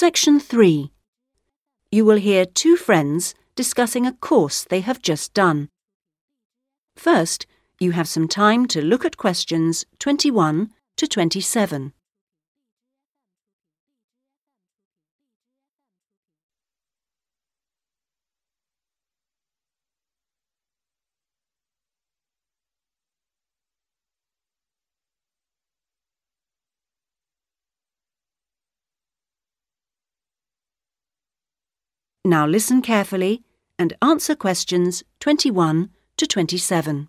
Section 3. You will hear two friends discussing a course they have just done. First, you have some time to look at questions 21 to 27. Now listen carefully and answer questions 21 to 27.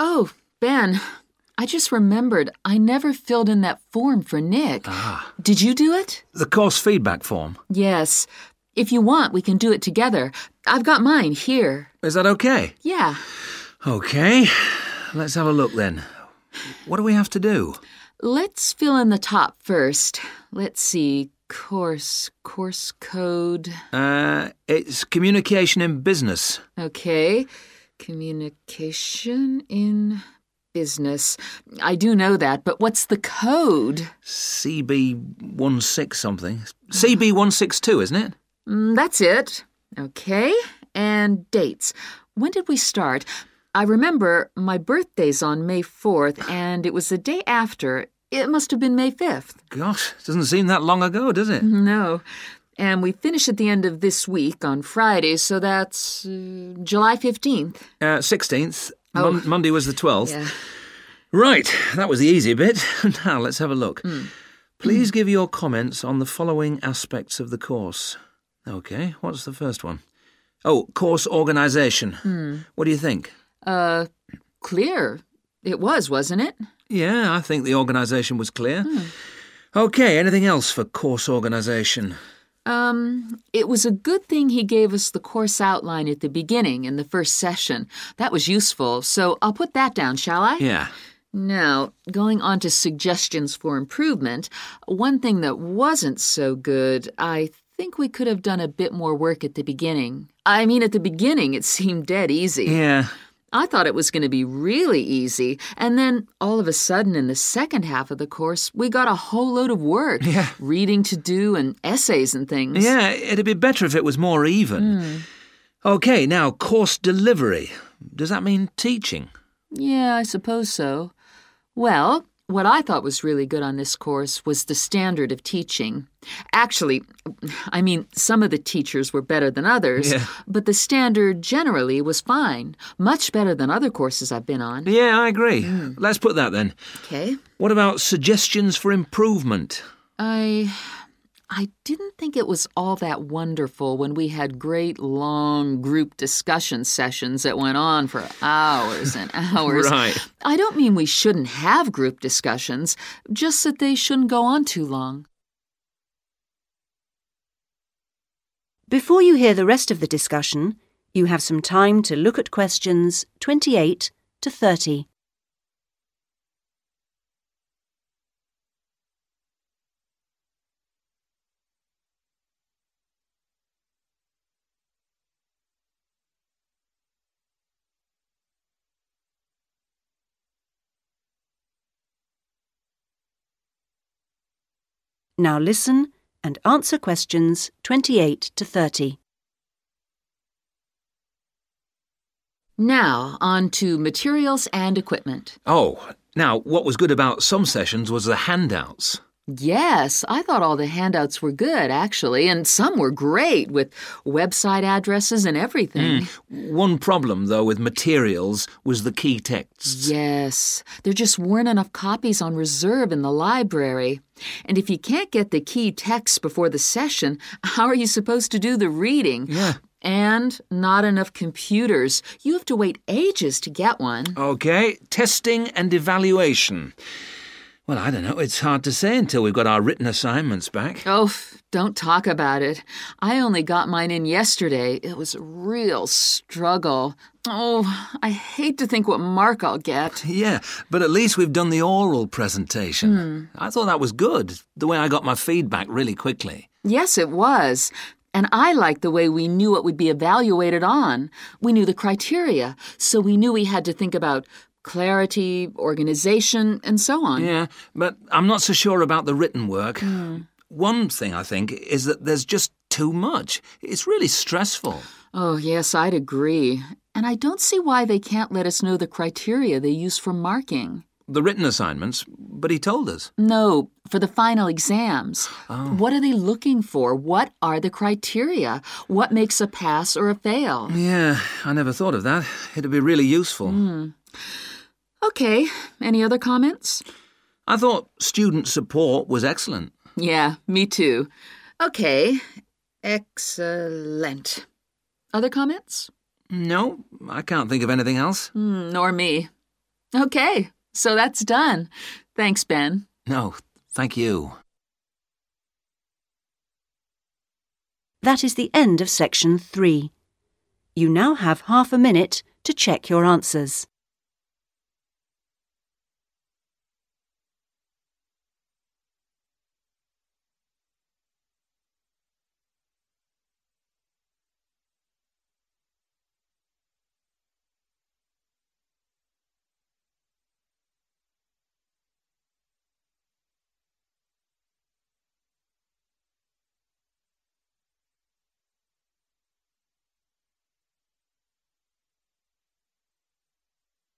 Oh, Ben, I just remembered I never filled in that form for Nick. Ah, Did you do it? the course feedback form. Yes. If you want, we can do it together. I've got mine here. Is that okay? Yeah. Okay, let's have a look then. What do we have to do? Let's fill in the top first. Let's see. Course, course code. Uh, it's communication in business. Okay. Communication in business. I do know that, but what's the code? CB16 something. CB162, isn't it? Mm, that's it. Okay. And dates. When did we start? I remember my birthday's on May 4th, and it was the day after. It must have been May 5th. Gosh, doesn't seem that long ago, does it? No. And we finish at the end of this week on Friday, so that's uh, July 15th. Uh, 16th. Oh. Mon- Monday was the 12th. Yeah. Right, that was the easy bit. now let's have a look. Hmm. Please give your comments on the following aspects of the course. Okay, what's the first one? Oh, course organisation. Hmm. What do you think? Uh, clear. It was, wasn't it? Yeah, I think the organisation was clear. Hmm. Okay, anything else for course organisation? Um, it was a good thing he gave us the course outline at the beginning in the first session. That was useful, so I'll put that down, shall I? Yeah. Now, going on to suggestions for improvement, one thing that wasn't so good, I think we could have done a bit more work at the beginning. I mean, at the beginning, it seemed dead easy. Yeah. I thought it was going to be really easy, and then all of a sudden, in the second half of the course, we got a whole load of work Yeah. reading to do and essays and things. Yeah, it'd be better if it was more even. Hmm. Okay, now course delivery. Does that mean teaching? Yeah, I suppose so. Well, what I thought was really good on this course was the standard of teaching. Actually, I mean, some of the teachers were better than others, Yeah. but the standard generally was fine, much better than other courses I've been on. Yeah, I agree. Hmm. Let's put that then. Okay. What about suggestions for improvement? I I didn't think it was all that wonderful when we had great long group discussion sessions that went on for hours and hours. Right. I don't mean we shouldn't have group discussions, just that they shouldn't go on too long. Before you hear the rest of the discussion, you have some time to look at questions 28 to 30. Now listen and answer questions 28 to 30. Now, on to materials and equipment. Oh, now, what was good about some sessions was the handouts. Yes, I thought all the handouts were good, actually, and some were great with website addresses and everything. Hmm. One problem, though, with materials was the key texts. Yes, there just weren't enough copies on reserve in the library. And if you can't get the key texts before the session, how are you supposed to do the reading? Yeah. And not enough computers. You have to wait ages to get one. Okay, testing and evaluation. Well, I don't know. It's hard to say until we've got our written assignments back. Oh, don't talk about it. I only got mine in yesterday. It was a real struggle. Oh, I hate to think what mark I'll get. Yeah, but at least we've done the oral presentation. Hmm. I thought that was good, the way I got my feedback really quickly. Yes, it was. And I liked the way we knew what would be evaluated on. We knew the criteria, so we knew we had to think about clarity, organization, and so on. Yeah, but I'm not so sure about the written work. Hmm. One thing I think is that there's just too much. It's really stressful. Oh, yes, I'd agree. And I don't see why they can't let us know the criteria they use for marking. The written assignments, but he told us. No, for the final exams. Oh. What are they looking for? What are the criteria? What makes a pass or a fail? Yeah, I never thought of that. It'd be really useful. Hmm. Okay, any other comments? I thought student support was excellent. Yeah, me too. Okay, excellent. Other comments? No, I can't think of anything else. Hmm, nor me. Okay, so that's done. Thanks, Ben. No, thank you. That is the end of section 3. You now have half a minute to check your answers.